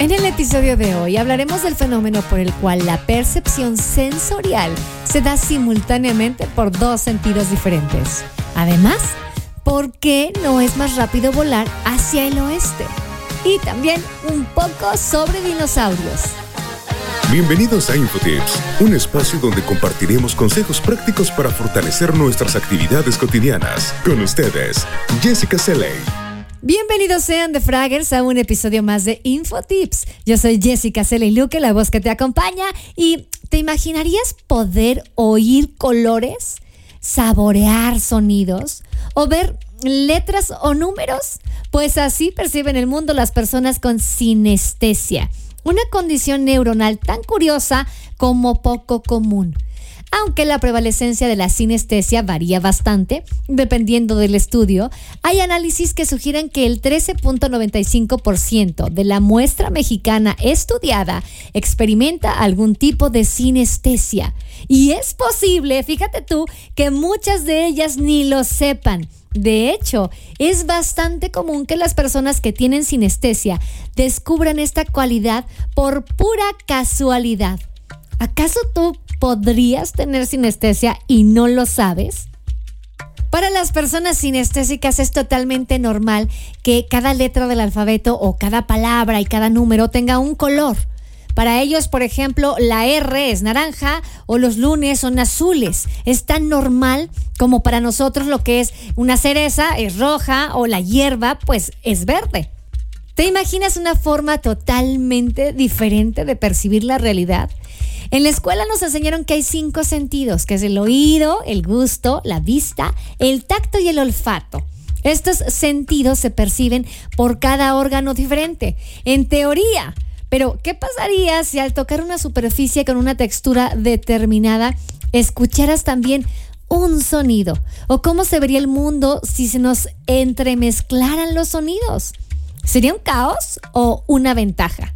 En el episodio de hoy hablaremos del fenómeno por el cual la percepción sensorial se da simultáneamente por dos sentidos diferentes. Además, ¿por qué no es más rápido volar hacia el oeste? Y también un poco sobre dinosaurios. Bienvenidos a Infotips, un espacio donde compartiremos consejos prácticos para fortalecer nuestras actividades cotidianas. Con ustedes, Jessica Seley. Bienvenidos sean de Fraggers a un episodio más de Infotips. Yo soy Jessica Seley Luque, la voz que te acompaña. ¿Y te imaginarías poder oír colores, saborear sonidos o ver letras o números? Pues así perciben el mundo las personas con sinestesia, una condición neuronal tan curiosa como poco común aunque la prevalecencia de la sinestesia varía bastante, dependiendo del estudio, hay análisis que sugieren que el 13.95% de la muestra mexicana estudiada experimenta algún tipo de sinestesia. Y es posible, fíjate tú, que muchas de ellas ni lo sepan. De hecho, es bastante común que las personas que tienen sinestesia descubran esta cualidad por pura casualidad. ¿Acaso tú podrías tener sinestesia y no lo sabes? Para las personas sinestésicas es totalmente normal que cada letra del alfabeto o cada palabra y cada número tenga un color. Para ellos, por ejemplo, la R es naranja o los lunes son azules. Es tan normal como para nosotros lo que es una cereza es roja o la hierba pues es verde. ¿Te imaginas una forma totalmente diferente de percibir la realidad? En la escuela nos enseñaron que hay cinco sentidos, que es el oído, el gusto, la vista, el tacto y el olfato. Estos sentidos se perciben por cada órgano diferente, en teoría. Pero, ¿qué pasaría si al tocar una superficie con una textura determinada, escucharas también un sonido? ¿O cómo se vería el mundo si se nos entremezclaran los sonidos? ¿Sería un caos o una ventaja?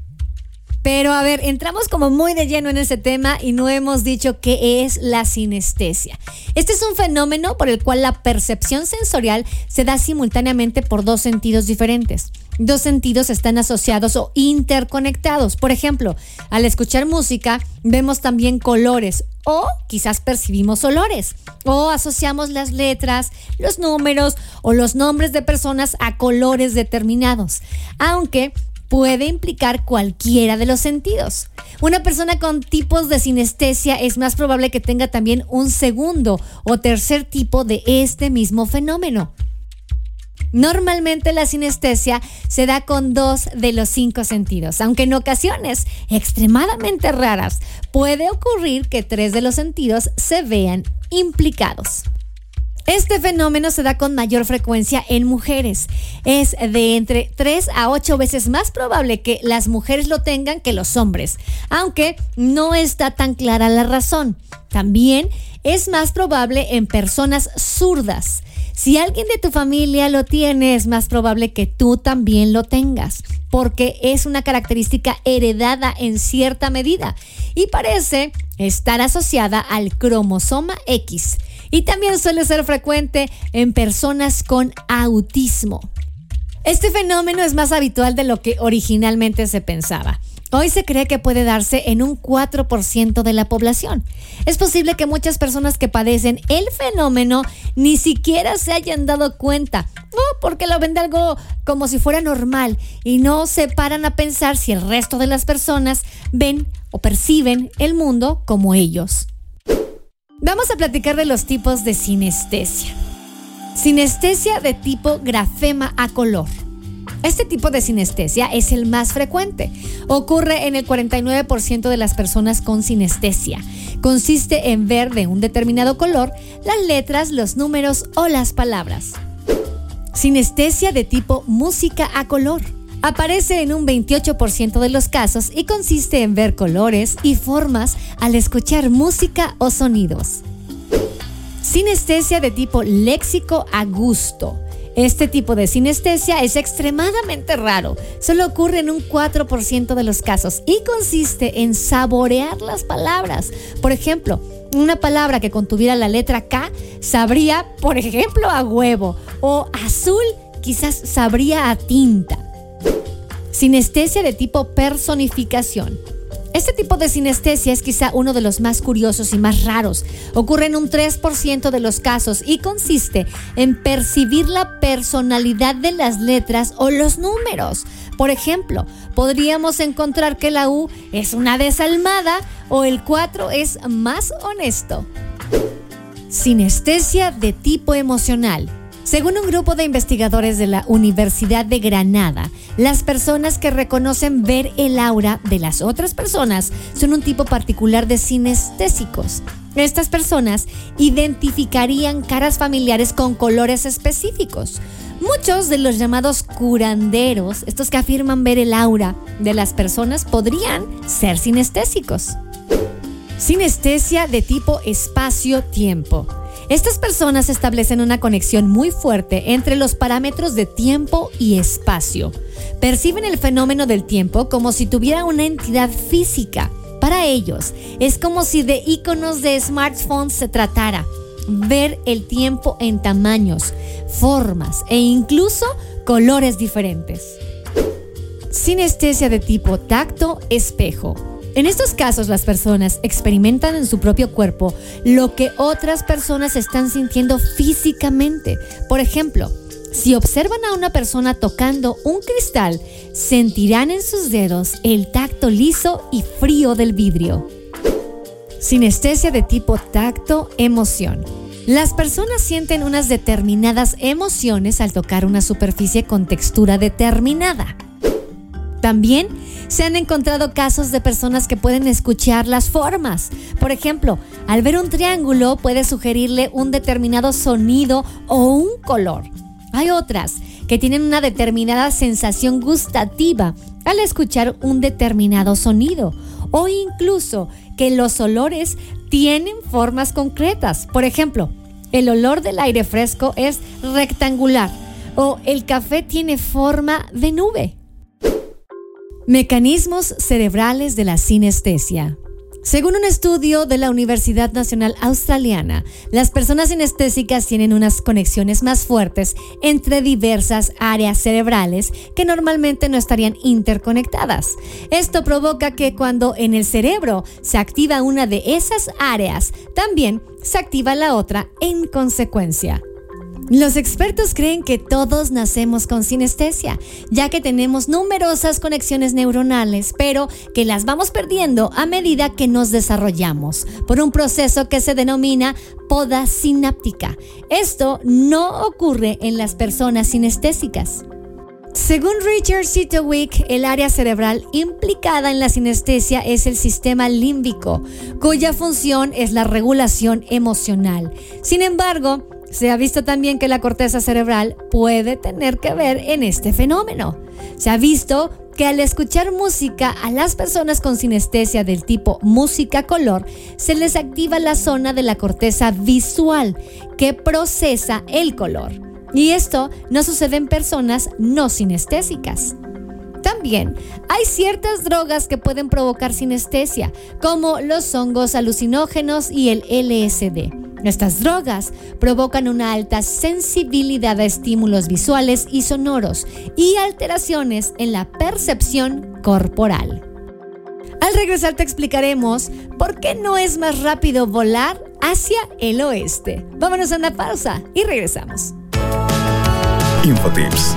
Pero a ver, entramos como muy de lleno en ese tema y no hemos dicho qué es la sinestesia. Este es un fenómeno por el cual la percepción sensorial se da simultáneamente por dos sentidos diferentes. Dos sentidos están asociados o interconectados. Por ejemplo, al escuchar música vemos también colores o quizás percibimos olores o asociamos las letras, los números o los nombres de personas a colores determinados. Aunque puede implicar cualquiera de los sentidos. Una persona con tipos de sinestesia es más probable que tenga también un segundo o tercer tipo de este mismo fenómeno. Normalmente la sinestesia se da con dos de los cinco sentidos, aunque en ocasiones extremadamente raras puede ocurrir que tres de los sentidos se vean implicados. Este fenómeno se da con mayor frecuencia en mujeres. Es de entre 3 a 8 veces más probable que las mujeres lo tengan que los hombres, aunque no está tan clara la razón. También es más probable en personas zurdas. Si alguien de tu familia lo tiene, es más probable que tú también lo tengas, porque es una característica heredada en cierta medida y parece estar asociada al cromosoma X y también suele ser frecuente en personas con autismo. Este fenómeno es más habitual de lo que originalmente se pensaba. Hoy se cree que puede darse en un 4% de la población. Es posible que muchas personas que padecen el fenómeno ni siquiera se hayan dado cuenta, o porque lo ven de algo como si fuera normal y no se paran a pensar si el resto de las personas ven o perciben el mundo como ellos. Vamos a platicar de los tipos de sinestesia. Sinestesia de tipo grafema a color. Este tipo de sinestesia es el más frecuente. Ocurre en el 49% de las personas con sinestesia. Consiste en ver de un determinado color las letras, los números o las palabras. Sinestesia de tipo música a color. Aparece en un 28% de los casos y consiste en ver colores y formas al escuchar música o sonidos. Sinestesia de tipo léxico a gusto. Este tipo de sinestesia es extremadamente raro, solo ocurre en un 4% de los casos y consiste en saborear las palabras. Por ejemplo, una palabra que contuviera la letra K sabría, por ejemplo, a huevo o azul quizás sabría a tinta. Sinestesia de tipo personificación. Este tipo de sinestesia es quizá uno de los más curiosos y más raros. Ocurre en un 3% de los casos y consiste en percibir la personalidad de las letras o los números. Por ejemplo, podríamos encontrar que la U es una desalmada o el 4 es más honesto. Sinestesia de tipo emocional. Según un grupo de investigadores de la Universidad de Granada, las personas que reconocen ver el aura de las otras personas son un tipo particular de sinestésicos. Estas personas identificarían caras familiares con colores específicos. Muchos de los llamados curanderos, estos que afirman ver el aura de las personas, podrían ser sinestésicos. Sinestesia de tipo espacio-tiempo. Estas personas establecen una conexión muy fuerte entre los parámetros de tiempo y espacio. Perciben el fenómeno del tiempo como si tuviera una entidad física. Para ellos, es como si de iconos de smartphones se tratara. Ver el tiempo en tamaños, formas e incluso colores diferentes. Sinestesia de tipo tacto espejo. En estos casos las personas experimentan en su propio cuerpo lo que otras personas están sintiendo físicamente. Por ejemplo, si observan a una persona tocando un cristal, sentirán en sus dedos el tacto liso y frío del vidrio. Sinestesia de tipo tacto emoción. Las personas sienten unas determinadas emociones al tocar una superficie con textura determinada. También se han encontrado casos de personas que pueden escuchar las formas. Por ejemplo, al ver un triángulo puede sugerirle un determinado sonido o un color. Hay otras que tienen una determinada sensación gustativa al escuchar un determinado sonido o incluso que los olores tienen formas concretas. Por ejemplo, el olor del aire fresco es rectangular o el café tiene forma de nube. Mecanismos cerebrales de la sinestesia. Según un estudio de la Universidad Nacional Australiana, las personas sinestésicas tienen unas conexiones más fuertes entre diversas áreas cerebrales que normalmente no estarían interconectadas. Esto provoca que cuando en el cerebro se activa una de esas áreas, también se activa la otra en consecuencia. Los expertos creen que todos nacemos con sinestesia, ya que tenemos numerosas conexiones neuronales, pero que las vamos perdiendo a medida que nos desarrollamos, por un proceso que se denomina poda sináptica. Esto no ocurre en las personas sinestésicas. Según Richard Sitowick, el área cerebral implicada en la sinestesia es el sistema límbico, cuya función es la regulación emocional. Sin embargo, se ha visto también que la corteza cerebral puede tener que ver en este fenómeno. Se ha visto que al escuchar música a las personas con sinestesia del tipo música color, se les activa la zona de la corteza visual que procesa el color. Y esto no sucede en personas no sinestésicas. También hay ciertas drogas que pueden provocar sinestesia, como los hongos alucinógenos y el LSD. Estas drogas provocan una alta sensibilidad a estímulos visuales y sonoros y alteraciones en la percepción corporal. Al regresar te explicaremos por qué no es más rápido volar hacia el oeste. Vámonos a una pausa y regresamos. Infotips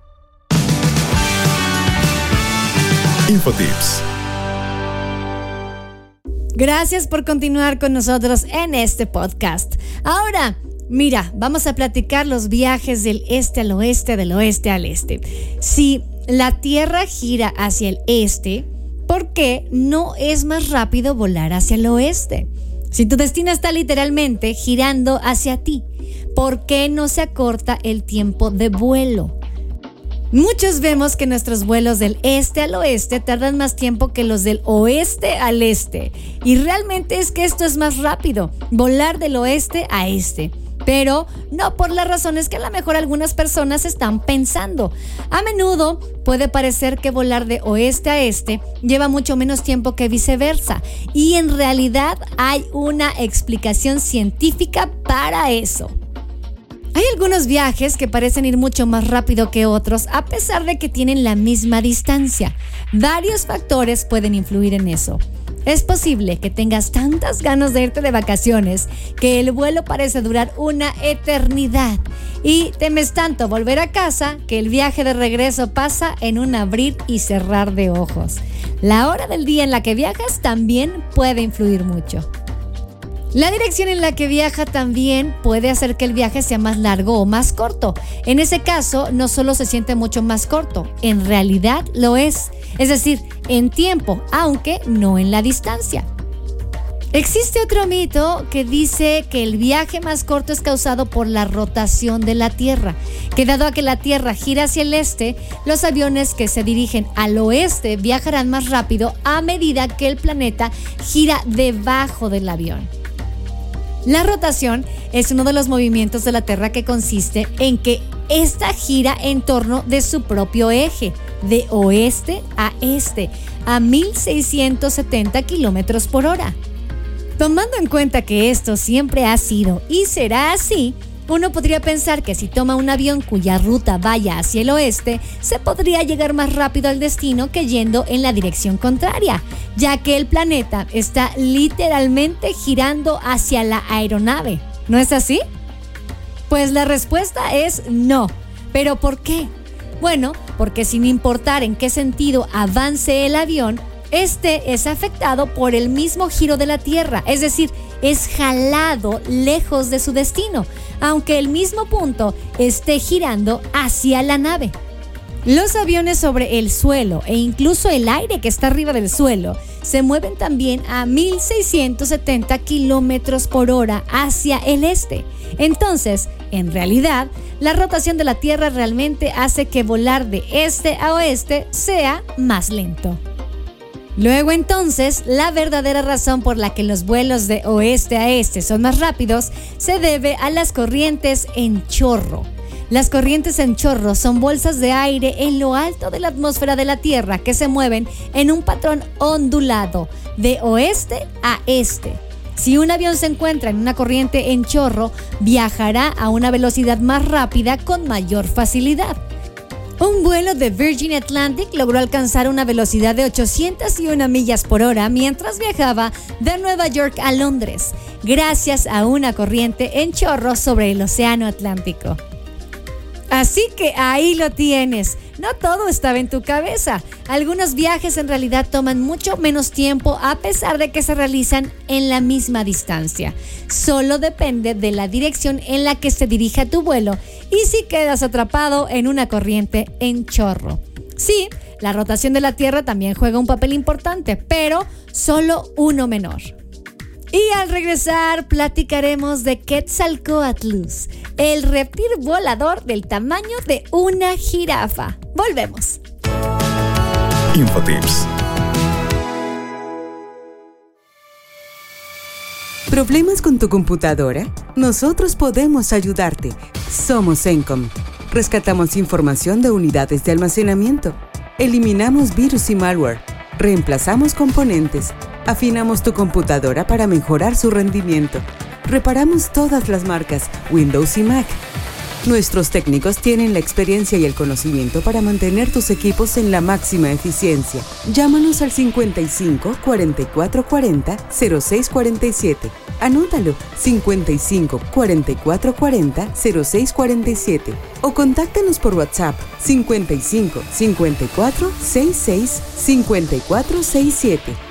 Infotips. Gracias por continuar con nosotros en este podcast. Ahora, mira, vamos a platicar los viajes del este al oeste, del oeste al este. Si la Tierra gira hacia el este, ¿por qué no es más rápido volar hacia el oeste? Si tu destino está literalmente girando hacia ti, ¿por qué no se acorta el tiempo de vuelo? Muchos vemos que nuestros vuelos del este al oeste tardan más tiempo que los del oeste al este. Y realmente es que esto es más rápido, volar del oeste a este. Pero no por las razones que a lo mejor algunas personas están pensando. A menudo puede parecer que volar de oeste a este lleva mucho menos tiempo que viceversa. Y en realidad hay una explicación científica para eso. Hay algunos viajes que parecen ir mucho más rápido que otros a pesar de que tienen la misma distancia. Varios factores pueden influir en eso. Es posible que tengas tantas ganas de irte de vacaciones que el vuelo parece durar una eternidad y temes tanto volver a casa que el viaje de regreso pasa en un abrir y cerrar de ojos. La hora del día en la que viajas también puede influir mucho. La dirección en la que viaja también puede hacer que el viaje sea más largo o más corto. En ese caso, no solo se siente mucho más corto, en realidad lo es. Es decir, en tiempo, aunque no en la distancia. Existe otro mito que dice que el viaje más corto es causado por la rotación de la Tierra, que dado a que la Tierra gira hacia el este, los aviones que se dirigen al oeste viajarán más rápido a medida que el planeta gira debajo del avión. La rotación es uno de los movimientos de la Tierra que consiste en que esta gira en torno de su propio eje, de oeste a este, a 1670 kilómetros por hora. Tomando en cuenta que esto siempre ha sido y será así, uno podría pensar que si toma un avión cuya ruta vaya hacia el oeste, se podría llegar más rápido al destino que yendo en la dirección contraria, ya que el planeta está literalmente girando hacia la aeronave. ¿No es así? Pues la respuesta es no. ¿Pero por qué? Bueno, porque sin importar en qué sentido avance el avión, este es afectado por el mismo giro de la Tierra, es decir, es jalado lejos de su destino, aunque el mismo punto esté girando hacia la nave. Los aviones sobre el suelo e incluso el aire que está arriba del suelo se mueven también a 1670 kilómetros por hora hacia el este. Entonces, en realidad, la rotación de la Tierra realmente hace que volar de este a oeste sea más lento. Luego entonces, la verdadera razón por la que los vuelos de oeste a este son más rápidos se debe a las corrientes en chorro. Las corrientes en chorro son bolsas de aire en lo alto de la atmósfera de la Tierra que se mueven en un patrón ondulado de oeste a este. Si un avión se encuentra en una corriente en chorro, viajará a una velocidad más rápida con mayor facilidad. Un vuelo de Virgin Atlantic logró alcanzar una velocidad de 801 millas por hora mientras viajaba de Nueva York a Londres, gracias a una corriente en chorro sobre el Océano Atlántico. Así que ahí lo tienes. No todo estaba en tu cabeza. Algunos viajes en realidad toman mucho menos tiempo a pesar de que se realizan en la misma distancia. Solo depende de la dirección en la que se dirija tu vuelo y si quedas atrapado en una corriente en chorro. Sí, la rotación de la Tierra también juega un papel importante, pero solo uno menor. Y al regresar platicaremos de Quetzalcoatlus, el reptil volador del tamaño de una jirafa. Volvemos. Infotips. ¿Problemas con tu computadora? Nosotros podemos ayudarte. Somos Encom. Rescatamos información de unidades de almacenamiento. Eliminamos virus y malware. Reemplazamos componentes Afinamos tu computadora para mejorar su rendimiento. Reparamos todas las marcas, Windows y Mac. Nuestros técnicos tienen la experiencia y el conocimiento para mantener tus equipos en la máxima eficiencia. Llámanos al 55 44 40 0647. Anótalo 55 44 40 0647 o contáctanos por WhatsApp 55 54 66 54 67.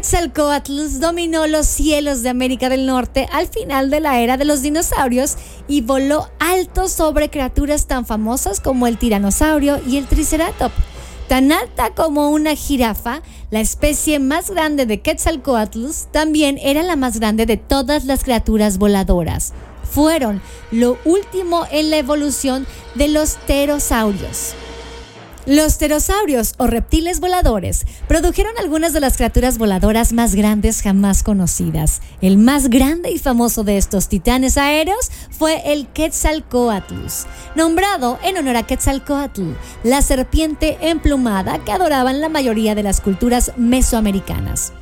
Quetzalcoatlus dominó los cielos de América del Norte al final de la era de los dinosaurios y voló alto sobre criaturas tan famosas como el tiranosaurio y el triceratop. Tan alta como una jirafa, la especie más grande de Quetzalcoatlus también era la más grande de todas las criaturas voladoras. Fueron lo último en la evolución de los pterosaurios. Los pterosaurios o reptiles voladores produjeron algunas de las criaturas voladoras más grandes jamás conocidas. El más grande y famoso de estos titanes aéreos fue el Quetzalcoatlus, nombrado en honor a Quetzalcoatl, la serpiente emplumada que adoraban la mayoría de las culturas mesoamericanas.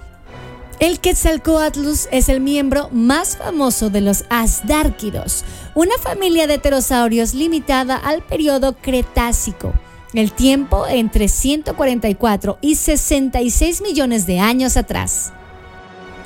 El Quetzalcoatlus es el miembro más famoso de los Asdárquidos, una familia de pterosaurios limitada al periodo Cretácico, el tiempo entre 144 y 66 millones de años atrás.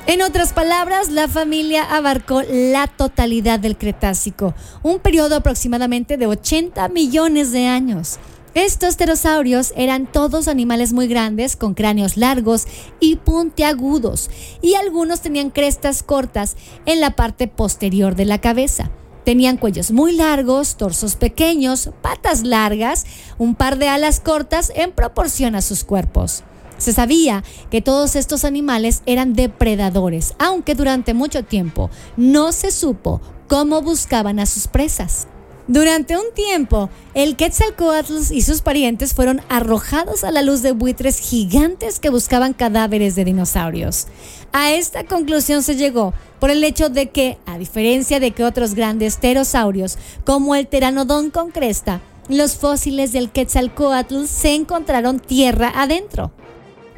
En otras palabras, la familia abarcó la totalidad del Cretácico, un periodo aproximadamente de 80 millones de años. Estos pterosaurios eran todos animales muy grandes, con cráneos largos y puntiagudos, y algunos tenían crestas cortas en la parte posterior de la cabeza. Tenían cuellos muy largos, torsos pequeños, patas largas, un par de alas cortas en proporción a sus cuerpos. Se sabía que todos estos animales eran depredadores, aunque durante mucho tiempo no se supo cómo buscaban a sus presas. Durante un tiempo, el Quetzalcoatl y sus parientes fueron arrojados a la luz de buitres gigantes que buscaban cadáveres de dinosaurios. A esta conclusión se llegó por el hecho de que, a diferencia de que otros grandes pterosaurios, como el pteranodón con cresta, los fósiles del Quetzalcoatl se encontraron tierra adentro.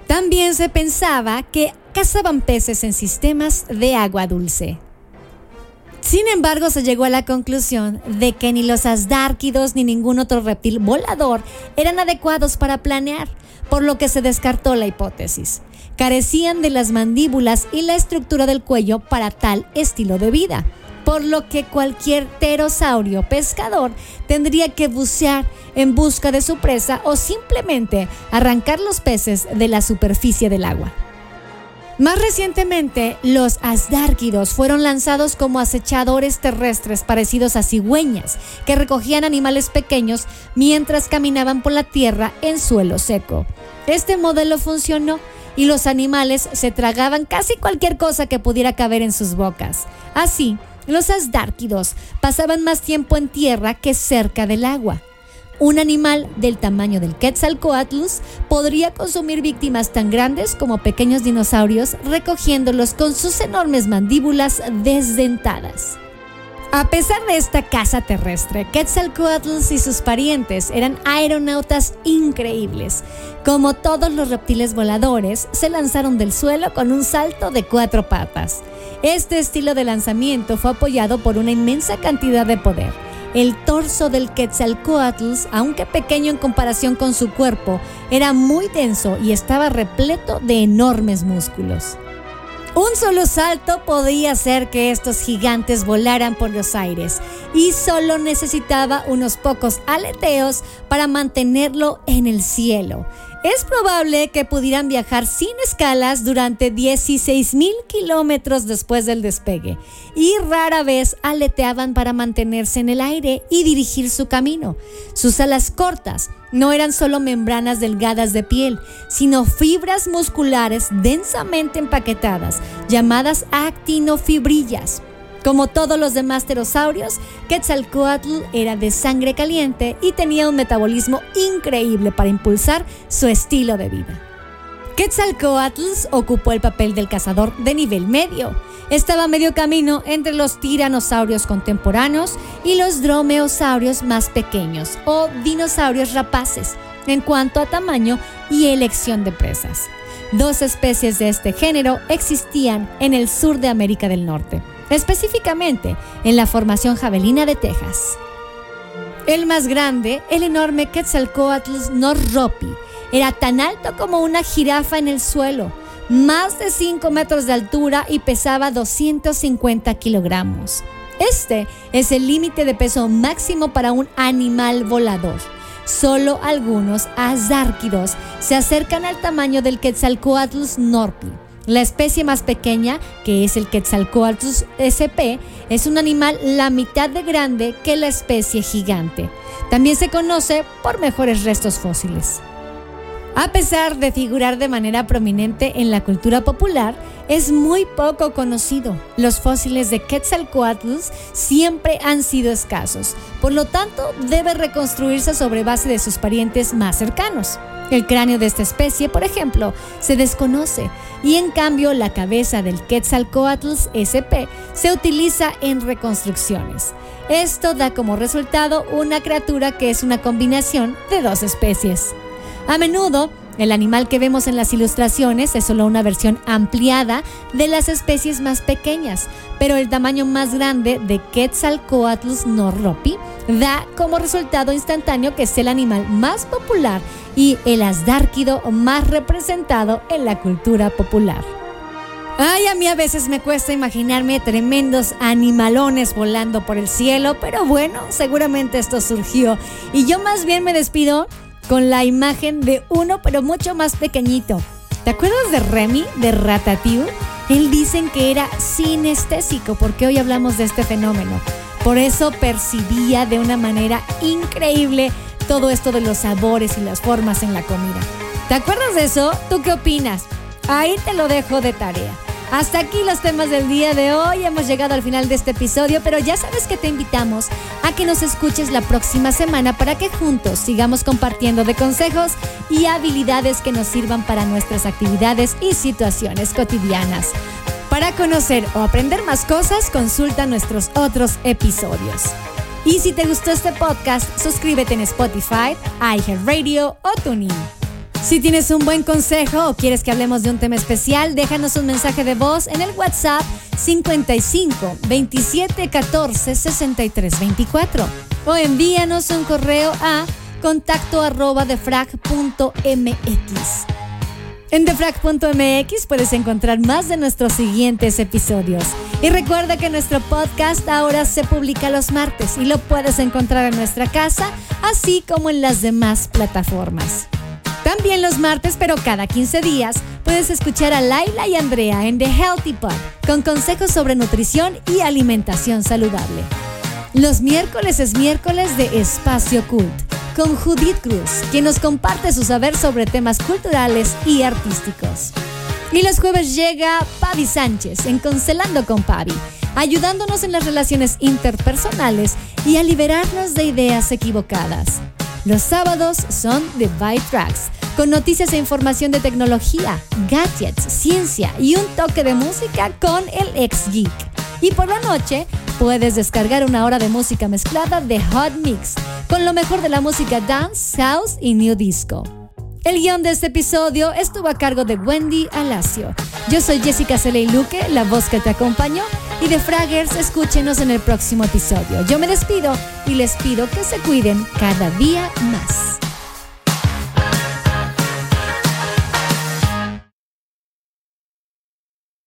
También se pensaba que cazaban peces en sistemas de agua dulce. Sin embargo, se llegó a la conclusión de que ni los asdárquidos ni ningún otro reptil volador eran adecuados para planear, por lo que se descartó la hipótesis. Carecían de las mandíbulas y la estructura del cuello para tal estilo de vida, por lo que cualquier pterosaurio pescador tendría que bucear en busca de su presa o simplemente arrancar los peces de la superficie del agua. Más recientemente, los asdárquidos fueron lanzados como acechadores terrestres parecidos a cigüeñas, que recogían animales pequeños mientras caminaban por la tierra en suelo seco. Este modelo funcionó y los animales se tragaban casi cualquier cosa que pudiera caber en sus bocas. Así, los asdárquidos pasaban más tiempo en tierra que cerca del agua. Un animal del tamaño del Quetzalcoatlus podría consumir víctimas tan grandes como pequeños dinosaurios, recogiéndolos con sus enormes mandíbulas desdentadas. A pesar de esta caza terrestre, Quetzalcoatlus y sus parientes eran aeronautas increíbles. Como todos los reptiles voladores, se lanzaron del suelo con un salto de cuatro patas. Este estilo de lanzamiento fue apoyado por una inmensa cantidad de poder el torso del Quetzalcoatl, aunque pequeño en comparación con su cuerpo, era muy denso y estaba repleto de enormes músculos. Un solo salto podía hacer que estos gigantes volaran por los aires y solo necesitaba unos pocos aleteos para mantenerlo en el cielo. Es probable que pudieran viajar sin escalas durante 16.000 kilómetros después del despegue y rara vez aleteaban para mantenerse en el aire y dirigir su camino. Sus alas cortas no eran solo membranas delgadas de piel, sino fibras musculares densamente empaquetadas, llamadas actinofibrillas. Como todos los demás pterosaurios, Quetzalcoatl era de sangre caliente y tenía un metabolismo increíble para impulsar su estilo de vida. Quetzalcoatl ocupó el papel del cazador de nivel medio. Estaba a medio camino entre los tiranosaurios contemporáneos y los dromeosaurios más pequeños o dinosaurios rapaces en cuanto a tamaño y elección de presas. Dos especies de este género existían en el sur de América del Norte específicamente en la formación javelina de Texas. El más grande, el enorme Quetzalcoatl norropi, era tan alto como una jirafa en el suelo, más de 5 metros de altura y pesaba 250 kilogramos. Este es el límite de peso máximo para un animal volador. Solo algunos azárquidos se acercan al tamaño del Quetzalcoatl norpi la especie más pequeña, que es el Quetzalcoatlus sp, es un animal la mitad de grande que la especie gigante. También se conoce por mejores restos fósiles. A pesar de figurar de manera prominente en la cultura popular, es muy poco conocido. Los fósiles de Quetzalcoatlus siempre han sido escasos, por lo tanto debe reconstruirse sobre base de sus parientes más cercanos. El cráneo de esta especie, por ejemplo, se desconoce y en cambio la cabeza del Quetzalcoatl SP se utiliza en reconstrucciones. Esto da como resultado una criatura que es una combinación de dos especies. A menudo, El animal que vemos en las ilustraciones es solo una versión ampliada de las especies más pequeñas, pero el tamaño más grande de Quetzalcoatlus norropi da como resultado instantáneo que es el animal más popular y el asdárquido más representado en la cultura popular. Ay, a mí a veces me cuesta imaginarme tremendos animalones volando por el cielo, pero bueno, seguramente esto surgió. Y yo más bien me despido con la imagen de uno, pero mucho más pequeñito. ¿Te acuerdas de Remy, de Ratatouille? Él dicen que era sinestésico, porque hoy hablamos de este fenómeno. Por eso percibía de una manera increíble todo esto de los sabores y las formas en la comida. ¿Te acuerdas de eso? ¿Tú qué opinas? Ahí te lo dejo de tarea. Hasta aquí los temas del día de hoy. Hemos llegado al final de este episodio, pero ya sabes que te invitamos a que nos escuches la próxima semana para que juntos sigamos compartiendo de consejos y habilidades que nos sirvan para nuestras actividades y situaciones cotidianas. Para conocer o aprender más cosas, consulta nuestros otros episodios. Y si te gustó este podcast, suscríbete en Spotify, iHeartRadio o TuneIn. Si tienes un buen consejo o quieres que hablemos de un tema especial, déjanos un mensaje de voz en el WhatsApp 55 27 14 63 24 o envíanos un correo a contacto arroba defrag.mx. En defrag.mx puedes encontrar más de nuestros siguientes episodios. Y recuerda que nuestro podcast ahora se publica los martes y lo puedes encontrar en nuestra casa, así como en las demás plataformas. También los martes, pero cada 15 días, puedes escuchar a Laila y Andrea en The Healthy Pod con consejos sobre nutrición y alimentación saludable. Los miércoles es miércoles de Espacio Cult con Judith Cruz, quien nos comparte su saber sobre temas culturales y artísticos. Y los jueves llega Pavi Sánchez en Concelando con Pavi, ayudándonos en las relaciones interpersonales y a liberarnos de ideas equivocadas. Los sábados son The Byte Tracks, con noticias e información de tecnología, gadgets, ciencia y un toque de música con el ex geek. Y por la noche puedes descargar una hora de música mezclada de Hot Mix, con lo mejor de la música dance, house y new disco. El guion de este episodio estuvo a cargo de Wendy Alacio. Yo soy Jessica Celey Luque, la voz que te acompañó, y de Fraggers, escúchenos en el próximo episodio. Yo me despido y les pido que se cuiden cada día más.